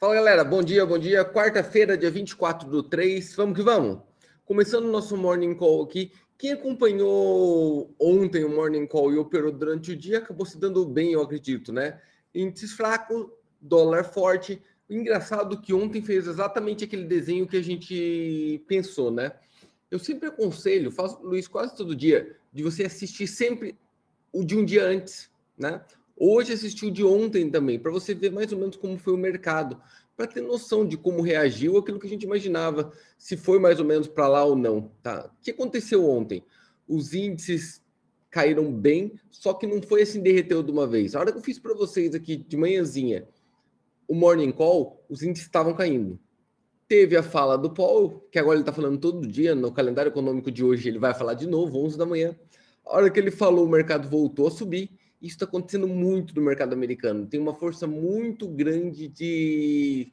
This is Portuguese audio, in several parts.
Fala galera, bom dia, bom dia. Quarta-feira, dia 24 do 3, vamos que vamos. Começando o nosso Morning Call aqui. Quem acompanhou ontem o Morning Call e operou durante o dia acabou se dando bem, eu acredito, né? Índices fracos, dólar forte. O engraçado que ontem fez exatamente aquele desenho que a gente pensou, né? Eu sempre aconselho, faço Luiz quase todo dia, de você assistir sempre o de um dia antes, né? Hoje assistiu de ontem também, para você ver mais ou menos como foi o mercado, para ter noção de como reagiu aquilo que a gente imaginava, se foi mais ou menos para lá ou não. Tá? O que aconteceu ontem? Os índices caíram bem, só que não foi assim derreteu de uma vez. A hora que eu fiz para vocês aqui de manhãzinha o morning call, os índices estavam caindo. Teve a fala do Paul, que agora ele está falando todo dia, no calendário econômico de hoje ele vai falar de novo, 11 da manhã. A hora que ele falou, o mercado voltou a subir isso está acontecendo muito no mercado americano. Tem uma força muito grande de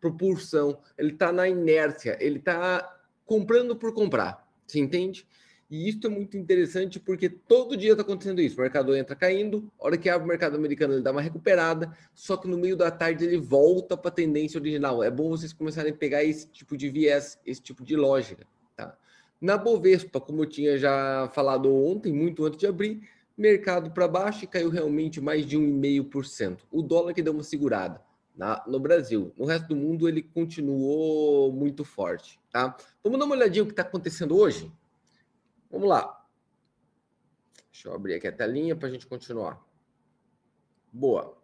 propulsão. Ele está na inércia. Ele está comprando por comprar. Você entende? E isso é muito interessante porque todo dia está acontecendo isso. O mercado entra caindo, a hora que abre o mercado americano ele dá uma recuperada, só que no meio da tarde ele volta para a tendência original. É bom vocês começarem a pegar esse tipo de viés, esse tipo de lógica. Tá? Na Bovespa, como eu tinha já falado ontem, muito antes de abrir, mercado para baixo e caiu realmente mais de 1,5%. O dólar que deu uma segurada na, no Brasil. No resto do mundo ele continuou muito forte. Tá? Vamos dar uma olhadinha o que está acontecendo hoje? Vamos lá. Deixa eu abrir aqui a telinha para a gente continuar. Boa.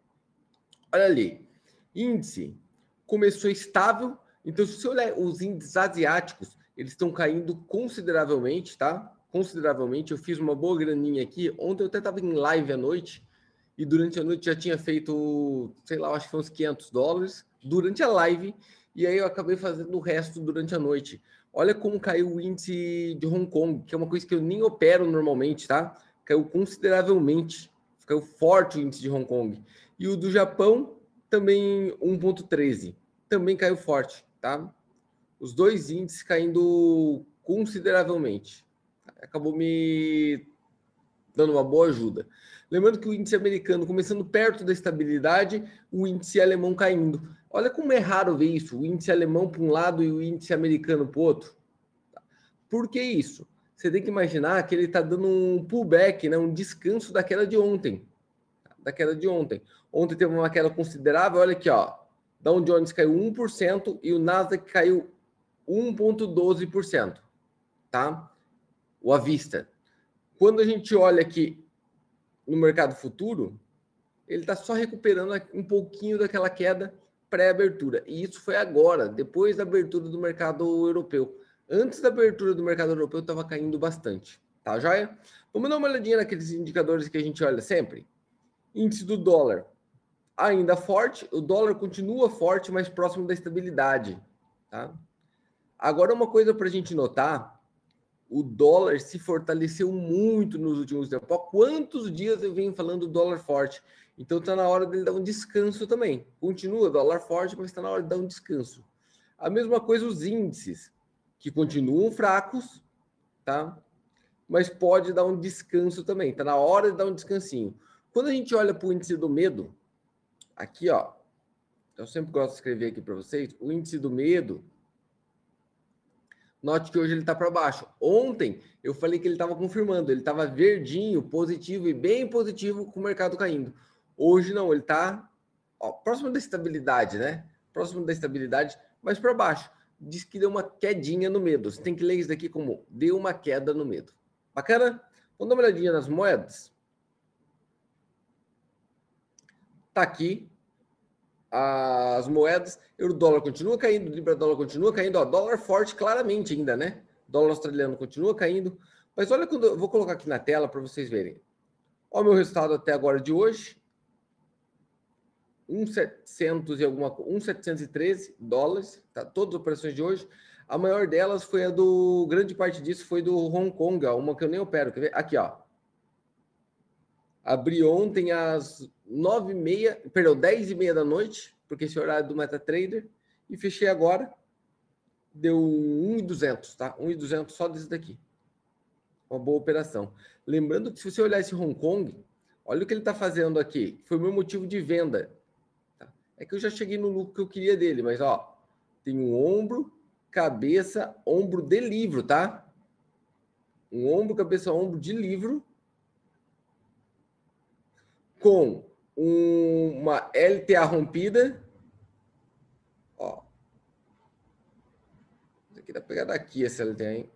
Olha ali. Índice começou estável. Então, se você olhar os índices asiáticos, eles estão caindo consideravelmente, tá? Consideravelmente. Eu fiz uma boa graninha aqui. Ontem eu até estava em live à noite e durante a noite já tinha feito, sei lá, acho que foi uns 500 dólares durante a live. E aí eu acabei fazendo o resto durante a noite. Olha como caiu o índice de Hong Kong, que é uma coisa que eu nem opero normalmente, tá? Caiu consideravelmente. Caiu forte o índice de Hong Kong. E o do Japão também 1.13. Também caiu forte, tá? Os dois índices caindo consideravelmente acabou me dando uma boa ajuda. Lembrando que o índice americano começando perto da estabilidade, o índice alemão caindo. Olha como é raro ver isso, o índice alemão para um lado e o índice americano para o outro. Por que isso? Você tem que imaginar que ele está dando um pullback, né, um descanso da queda de ontem. Da queda de ontem. Ontem teve uma queda considerável, olha aqui, ó. Dow Jones caiu 1% e o Nasdaq caiu 1,12%. Tá? O à vista. Quando a gente olha aqui no mercado futuro, ele está só recuperando um pouquinho daquela queda pré-abertura. E isso foi agora, depois da abertura do mercado europeu. Antes da abertura do mercado europeu, estava caindo bastante. Tá, joia? Vamos dar uma olhadinha naqueles indicadores que a gente olha sempre. Índice do dólar ainda forte, o dólar continua forte, mas próximo da estabilidade. Tá? Agora, uma coisa para a gente notar o dólar se fortaleceu muito nos últimos tempos. Há quantos dias eu venho falando do dólar forte? Então está na hora dele dar um descanso também. Continua dólar forte, mas está na hora de dar um descanso. A mesma coisa os índices, que continuam fracos, tá? Mas pode dar um descanso também. Está na hora de dar um descansinho. Quando a gente olha para o índice do medo, aqui ó, eu sempre gosto de escrever aqui para vocês, o índice do medo Note que hoje ele está para baixo. Ontem eu falei que ele estava confirmando, ele estava verdinho, positivo e bem positivo com o mercado caindo. Hoje não, ele está próximo da estabilidade, né? Próximo da estabilidade, mas para baixo. Diz que deu uma quedinha no medo. Você tem que ler isso daqui como deu uma queda no medo. Bacana? Vamos dar uma olhadinha nas moedas. Tá aqui as moedas, euro dólar continua caindo, libra dólar continua caindo, ó, dólar forte claramente ainda, né? Dólar australiano continua caindo. Mas olha quando eu vou colocar aqui na tela para vocês verem. Olha o meu resultado até agora de hoje. 1,700 e alguma 1,713 dólares, tá? Todas as operações de hoje. A maior delas foi a do. Grande parte disso foi do Hong Kong, uma que eu nem opero. Quer ver? Aqui, ó. Abri ontem às nove e meia, perdão, dez e meia da noite, porque esse é horário do MetaTrader, e fechei agora, deu 1,200, tá? 1,200 só desse daqui. Uma boa operação. Lembrando que se você olhar esse Hong Kong, olha o que ele está fazendo aqui. Foi o meu motivo de venda. Tá? É que eu já cheguei no lucro que eu queria dele, mas ó, tem um ombro, cabeça, ombro de livro, tá? Um ombro, cabeça, ombro de livro com uma LTA rompida. Ó. Isso aqui dá pra pegar daqui essa LTA, hein?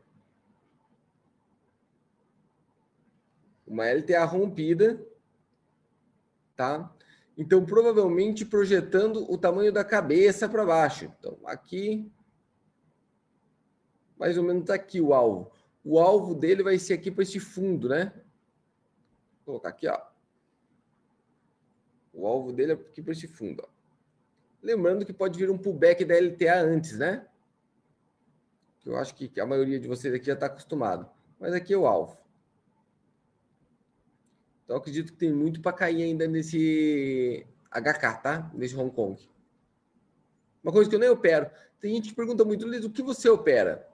Uma LTA rompida, tá? Então, provavelmente projetando o tamanho da cabeça para baixo. Então, aqui, mais ou menos tá aqui o alvo. O alvo dele vai ser aqui para esse fundo, né? Vou colocar aqui, ó. O alvo dele é aqui para esse fundo, ó. Lembrando que pode vir um pullback da LTA antes, né? Eu acho que a maioria de vocês aqui já está acostumado. Mas aqui é o alvo. Então, acredito que tem muito para cair ainda nesse HK, tá? Nesse Hong Kong. Uma coisa que eu nem opero. Tem gente que pergunta muito, Liz, o que você opera?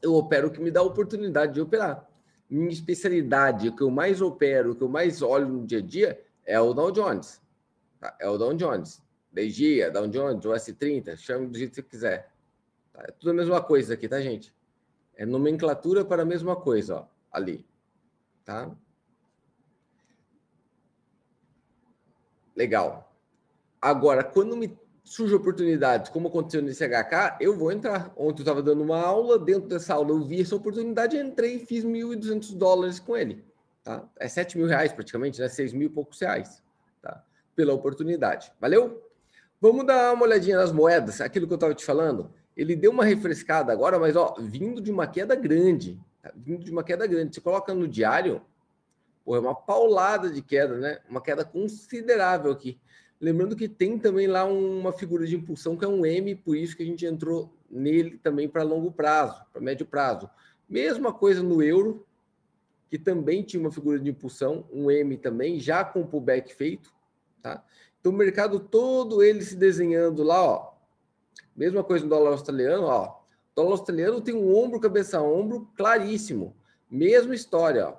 Eu opero o que me dá a oportunidade de operar. Minha especialidade, o que eu mais opero, o que eu mais olho no dia a dia é o Dow Jones. Tá? É o Dow Jones. DGIA, Dow Jones, o S30, chame do jeito que você quiser. Tá? É tudo a mesma coisa aqui, tá, gente? É nomenclatura para a mesma coisa, ó, ali. Tá? Legal. Agora, quando me surge oportunidades, como aconteceu nesse HK, eu vou entrar. Ontem eu estava dando uma aula, dentro dessa aula eu vi essa oportunidade, entrei e fiz 1.200 dólares com ele. Tá? É 7 mil reais praticamente, né? 6 mil e poucos reais. Tá? Pela oportunidade. Valeu? Vamos dar uma olhadinha nas moedas, aquilo que eu estava te falando. Ele deu uma refrescada agora, mas ó, vindo de uma queda grande. Tá? Vindo de uma queda grande. Você coloca no diário, Pô, é uma paulada de queda, né? Uma queda considerável aqui. Lembrando que tem também lá uma figura de impulsão que é um M, por isso que a gente entrou nele também para longo prazo, para médio prazo. Mesma coisa no euro, que também tinha uma figura de impulsão, um M também, já com o pullback feito, tá? Então o mercado todo ele se desenhando lá, ó. Mesma coisa no dólar australiano, ó. O dólar australiano tem um ombro, cabeça a ombro claríssimo. Mesma história, ó.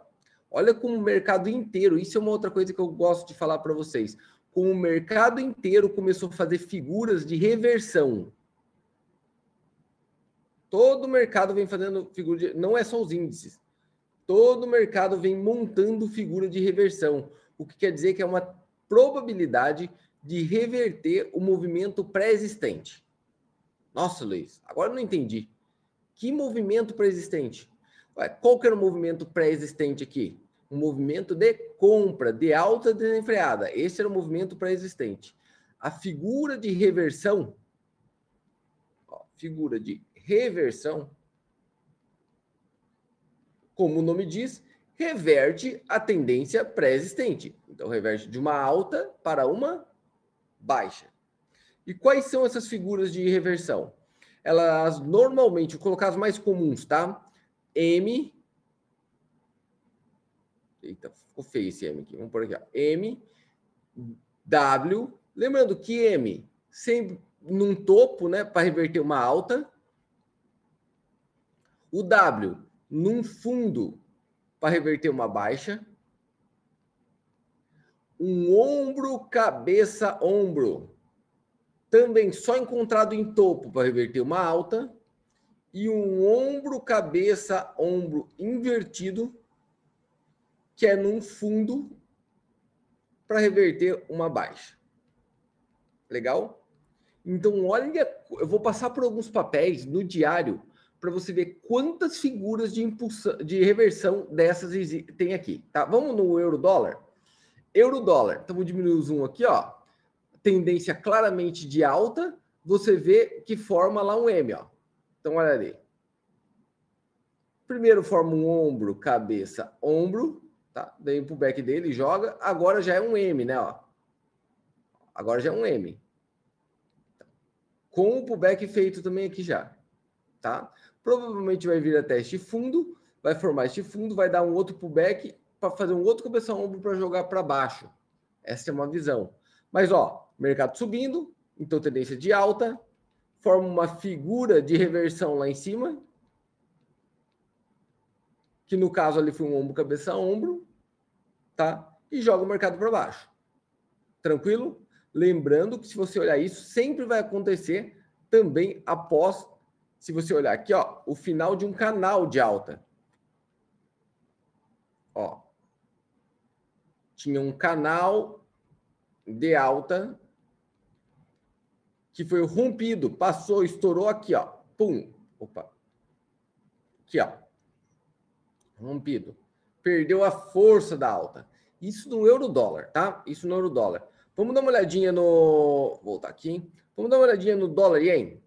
Olha como o mercado inteiro, isso é uma outra coisa que eu gosto de falar para vocês. Como o mercado inteiro começou a fazer figuras de reversão. Todo o mercado vem fazendo figura de. Não é só os índices. Todo o mercado vem montando figura de reversão. O que quer dizer que é uma probabilidade de reverter o movimento pré-existente. Nossa, Luiz, agora não entendi. Que movimento pré-existente? Qual que era o movimento pré-existente aqui? um movimento de compra, de alta desenfreada. Esse era o movimento pré-existente. A figura de reversão, ó, figura de reversão, como o nome diz, reverte a tendência pré-existente. Então, reverte de uma alta para uma baixa. E quais são essas figuras de reversão? Elas normalmente, vou colocar as mais comuns, tá? M, Eita, ficou feio esse M aqui. Vamos por aqui. Ó. M, W. Lembrando que M sempre num topo, né? Para reverter uma alta. O W num fundo para reverter uma baixa. Um ombro, cabeça, ombro. Também só encontrado em topo para reverter uma alta. E um ombro, cabeça, ombro invertido que é num fundo para reverter uma baixa. Legal? Então, olha, eu vou passar por alguns papéis no diário para você ver quantas figuras de impulsão, de reversão dessas tem aqui, tá? Vamos no euro dólar. Euro dólar. Então, vou diminuir o zoom aqui, ó. Tendência claramente de alta. Você vê que forma lá um M, ó. Então, olha ali. Primeiro forma um ombro, cabeça, ombro tá? Daí pro back dele, joga. Agora já é um M, né? Ó. Agora já é um M. Com o pullback feito também aqui já, tá? Provavelmente vai vir até este fundo, vai formar este fundo, vai dar um outro pullback para fazer um outro cabeça ombro para jogar para baixo. Essa é uma visão. Mas ó, mercado subindo, então tendência de alta, forma uma figura de reversão lá em cima, que no caso ali foi um ombro, cabeça, ombro, tá? E joga o mercado para baixo. Tranquilo? Lembrando que se você olhar isso, sempre vai acontecer também após, se você olhar aqui, ó, o final de um canal de alta. Ó. Tinha um canal de alta que foi rompido, passou, estourou aqui, ó. Pum. Opa. Aqui, ó. Rompido. Perdeu a força da alta. Isso no euro dólar, tá? Isso no euro dólar. Vamos dar uma olhadinha no. Vou voltar aqui. Vamos dar uma olhadinha no dólar ien.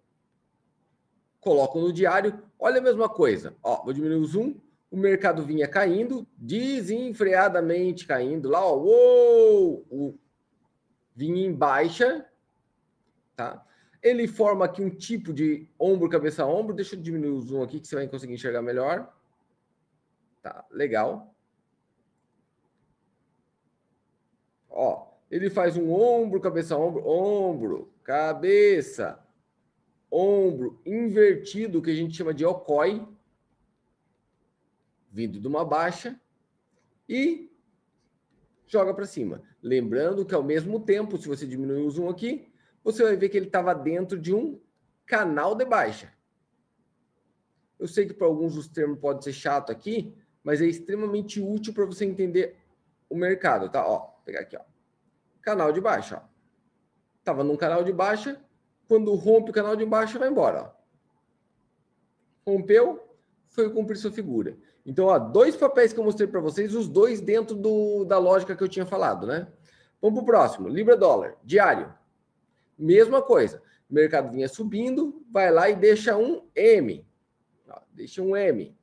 Coloco no diário. Olha a mesma coisa. Ó, vou diminuir o zoom. O mercado vinha caindo, desenfreadamente caindo. Lá, ó. Uou! O... Vinha em baixa. Tá? Ele forma aqui um tipo de ombro, cabeça, ombro. Deixa eu diminuir o zoom aqui que você vai conseguir enxergar melhor. Tá, legal. Ó, ele faz um ombro, cabeça, ombro, ombro, cabeça, ombro invertido, que a gente chama de okoi, vindo de uma baixa, e joga para cima. Lembrando que ao mesmo tempo, se você diminuir o zoom aqui, você vai ver que ele estava dentro de um canal de baixa. Eu sei que para alguns os termos pode ser chato aqui, mas é extremamente útil para você entender o mercado, tá? Ó, pegar aqui, ó. Canal de baixa, ó. Tava num canal de baixa, quando rompe o canal de baixa, vai embora, ó. Rompeu, foi cumprir sua figura. Então, ó, dois papéis que eu mostrei para vocês, os dois dentro do, da lógica que eu tinha falado, né? Vamos para o próximo. Libra dólar, diário. Mesma coisa. O mercado vinha subindo, vai lá e deixa um M. Ó, deixa um M.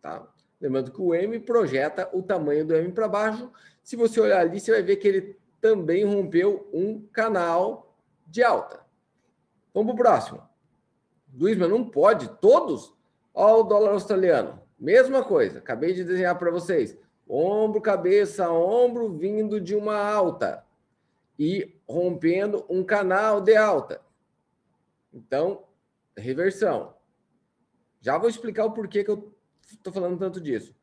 Tá? Lembrando que o M projeta o tamanho do M para baixo. Se você olhar ali, você vai ver que ele também rompeu um canal de alta. Vamos para o próximo. Luiz, mas não pode todos? Olha o dólar australiano. Mesma coisa. Acabei de desenhar para vocês. Ombro, cabeça, ombro vindo de uma alta e rompendo um canal de alta. Então, reversão. Já vou explicar o porquê que eu estou falando tanto disso.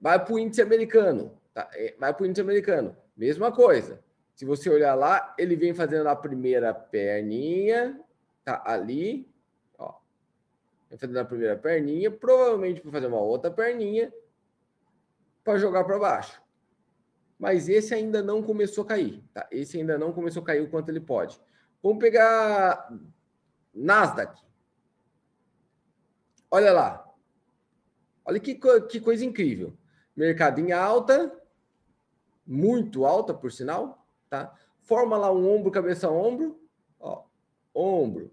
Vai para o índice americano. Tá? É, vai para o índice americano. Mesma coisa. Se você olhar lá, ele vem fazendo a primeira perninha, tá ali, ó. Vem fazendo a primeira perninha, provavelmente para fazer uma outra perninha para jogar para baixo. Mas esse ainda não começou a cair, tá? Esse ainda não começou a cair o quanto ele pode. Vamos pegar Nasdaq. Olha lá. Olha que, que coisa incrível. Mercado em alta, muito alta, por sinal, tá? Forma lá um ombro, cabeça, ombro, ó, ombro,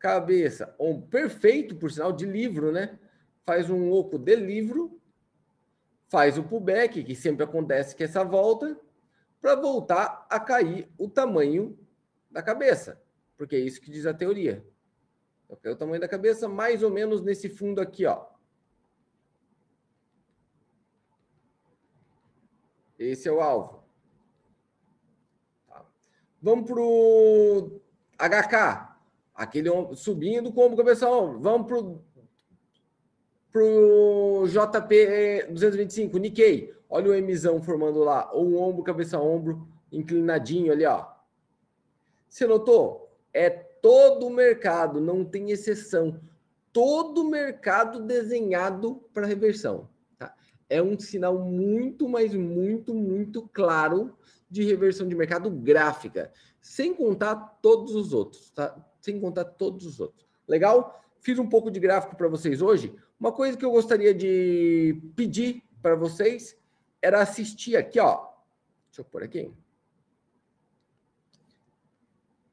cabeça, ombro, perfeito, por sinal, de livro, né? Faz um oco de livro, faz o pullback, que sempre acontece que essa volta, para voltar a cair o tamanho da cabeça, porque é isso que diz a teoria. Okay? O tamanho da cabeça, mais ou menos nesse fundo aqui, ó. Esse é o alvo. Tá. Vamos para o HK. Aquele subindo como ombro. Vamos para o JP 225, Nikkei. Olha o Mzão formando lá. O ombro, cabeça, ombro, inclinadinho ali, ó. Você notou? É todo o mercado, não tem exceção. Todo o mercado desenhado para reversão. Tá? É um sinal muito, mas muito, muito claro de reversão de mercado gráfica, sem contar todos os outros, tá? Sem contar todos os outros. Legal? Fiz um pouco de gráfico para vocês hoje. Uma coisa que eu gostaria de pedir para vocês era assistir aqui, ó. Deixa eu pôr aqui.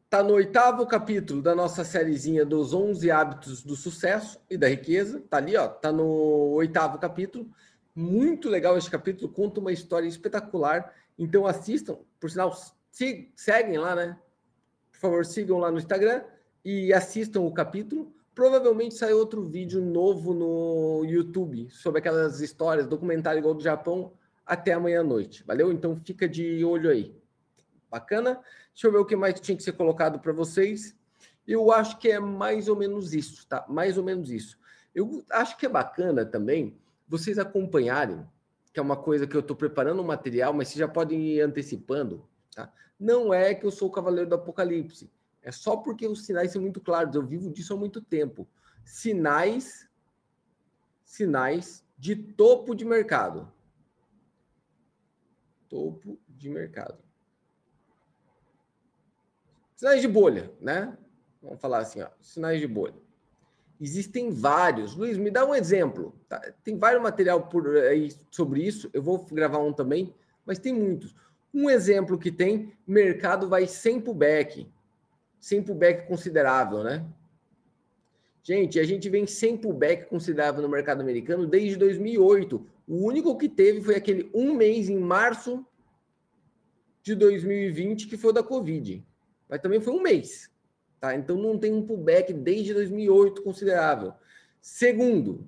Está no oitavo capítulo da nossa sériezinha dos 11 hábitos do sucesso e da riqueza. Está ali, ó. Está no oitavo capítulo. Muito legal esse capítulo, conta uma história espetacular. Então assistam, por sinal, se, seguem lá, né? Por favor, sigam lá no Instagram e assistam o capítulo. Provavelmente sai outro vídeo novo no YouTube sobre aquelas histórias, documentário igual do Japão, até amanhã à noite. Valeu? Então fica de olho aí. Bacana? Deixa eu ver o que mais tinha que ser colocado para vocês. Eu acho que é mais ou menos isso, tá? Mais ou menos isso. Eu acho que é bacana também vocês acompanharem que é uma coisa que eu estou preparando o material, mas você já pode ir antecipando, tá? Não é que eu sou o cavaleiro do apocalipse. É só porque os sinais são muito claros. Eu vivo disso há muito tempo. Sinais, sinais de topo de mercado. Topo de mercado. Sinais de bolha, né? Vamos falar assim, ó, sinais de bolha. Existem vários. Luiz, me dá um exemplo. Tá? Tem vários material por aí sobre isso. Eu vou gravar um também, mas tem muitos. Um exemplo que tem, mercado vai sem pullback. Sem pullback considerável, né? Gente, a gente vem sem pullback considerável no mercado americano desde 2008. O único que teve foi aquele um mês em março de 2020 que foi o da Covid. Mas também foi um mês. Tá? Então não tem um pullback desde 2008 considerável. Segundo,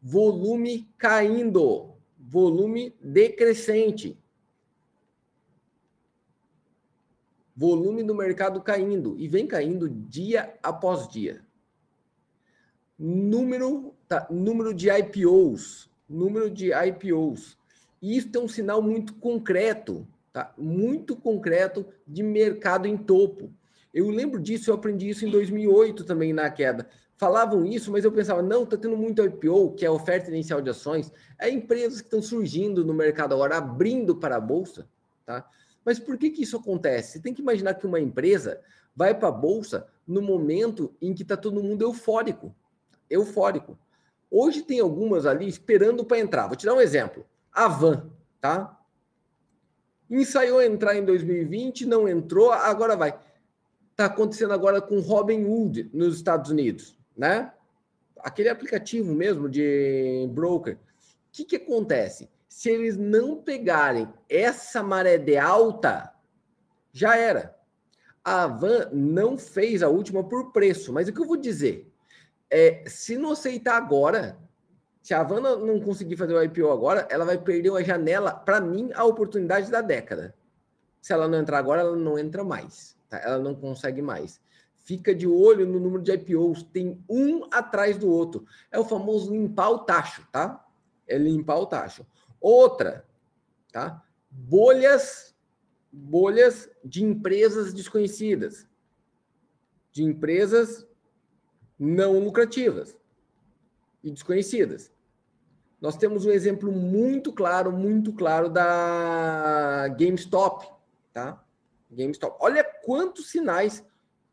volume caindo, volume decrescente. Volume do mercado caindo e vem caindo dia após dia. Número, tá, número de IPOs, número de IPOs. Isso é um sinal muito concreto, tá? Muito concreto de mercado em topo. Eu lembro disso, eu aprendi isso em 2008 também na queda. Falavam isso, mas eu pensava, não, está tendo muito IPO, que é oferta inicial de ações. É empresas que estão surgindo no mercado agora, abrindo para a bolsa, tá? Mas por que, que isso acontece? Você tem que imaginar que uma empresa vai para a bolsa no momento em que está todo mundo eufórico. Eufórico. Hoje tem algumas ali esperando para entrar. Vou te dar um exemplo. A Van, tá? Ensaiou entrar em 2020, não entrou, agora vai está acontecendo agora com Robinhood nos Estados Unidos, né? Aquele aplicativo mesmo de broker. O que, que acontece? Se eles não pegarem essa maré de alta, já era. A Van não fez a última por preço, mas o que eu vou dizer? É, se não aceitar agora, se a Van não conseguir fazer o IPO agora, ela vai perder uma janela, para mim, a oportunidade da década. Se ela não entrar agora, ela não entra mais. Tá? Ela não consegue mais. Fica de olho no número de IPOs, tem um atrás do outro. É o famoso limpar o tacho, tá? É limpar o tacho. Outra, tá? Bolhas, bolhas de empresas desconhecidas, de empresas não lucrativas e desconhecidas. Nós temos um exemplo muito claro, muito claro da GameStop, tá? GameStop. Olha quantos sinais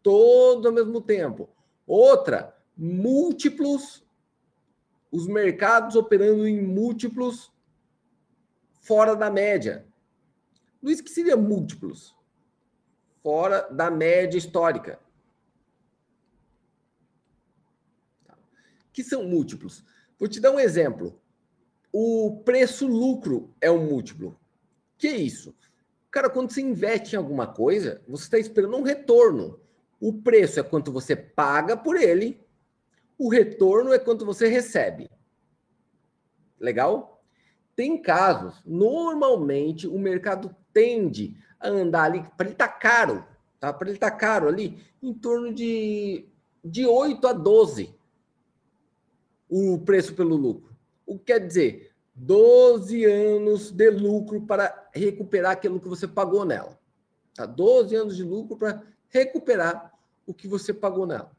todo ao mesmo tempo. Outra, múltiplos, os mercados operando em múltiplos fora da média. Luiz, que seria múltiplos? Fora da média histórica. Que são múltiplos? Vou te dar um exemplo. O preço-lucro é um múltiplo. Que é isso? Cara, quando você investe em alguma coisa, você está esperando um retorno. O preço é quanto você paga por ele, o retorno é quanto você recebe. Legal? Tem casos, normalmente o mercado tende a andar ali, para ele estar tá caro, tá? Para ele tá caro ali, em torno de, de 8 a 12 o preço pelo lucro. O que quer dizer? 12 anos de lucro para recuperar aquilo que você pagou nela. Tá? 12 anos de lucro para recuperar o que você pagou nela.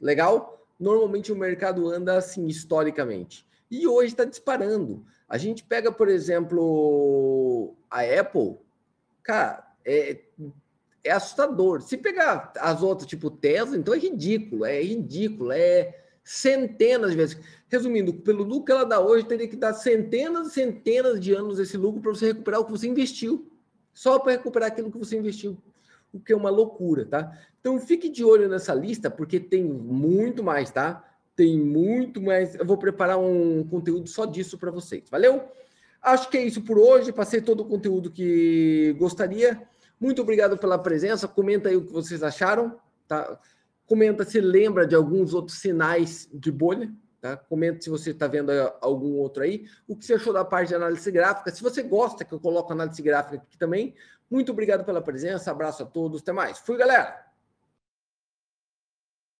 Legal? Normalmente o mercado anda assim historicamente. E hoje está disparando. A gente pega, por exemplo, a Apple, cara, é, é assustador. Se pegar as outras, tipo Tesla, então é ridículo, é ridículo, é centenas de vezes. Resumindo, pelo lucro que ela dá hoje, teria que dar centenas e centenas de anos esse lucro para você recuperar o que você investiu. Só para recuperar aquilo que você investiu. O que é uma loucura, tá? Então fique de olho nessa lista, porque tem muito mais, tá? Tem muito mais. Eu vou preparar um conteúdo só disso para vocês. Valeu? Acho que é isso por hoje. Passei todo o conteúdo que gostaria. Muito obrigado pela presença. Comenta aí o que vocês acharam, tá? Comenta se lembra de alguns outros sinais de bolha. Tá? Comenta se você está vendo algum outro aí. O que você achou da parte de análise gráfica. Se você gosta que eu coloque análise gráfica aqui também. Muito obrigado pela presença. Abraço a todos. Até mais. Fui, galera!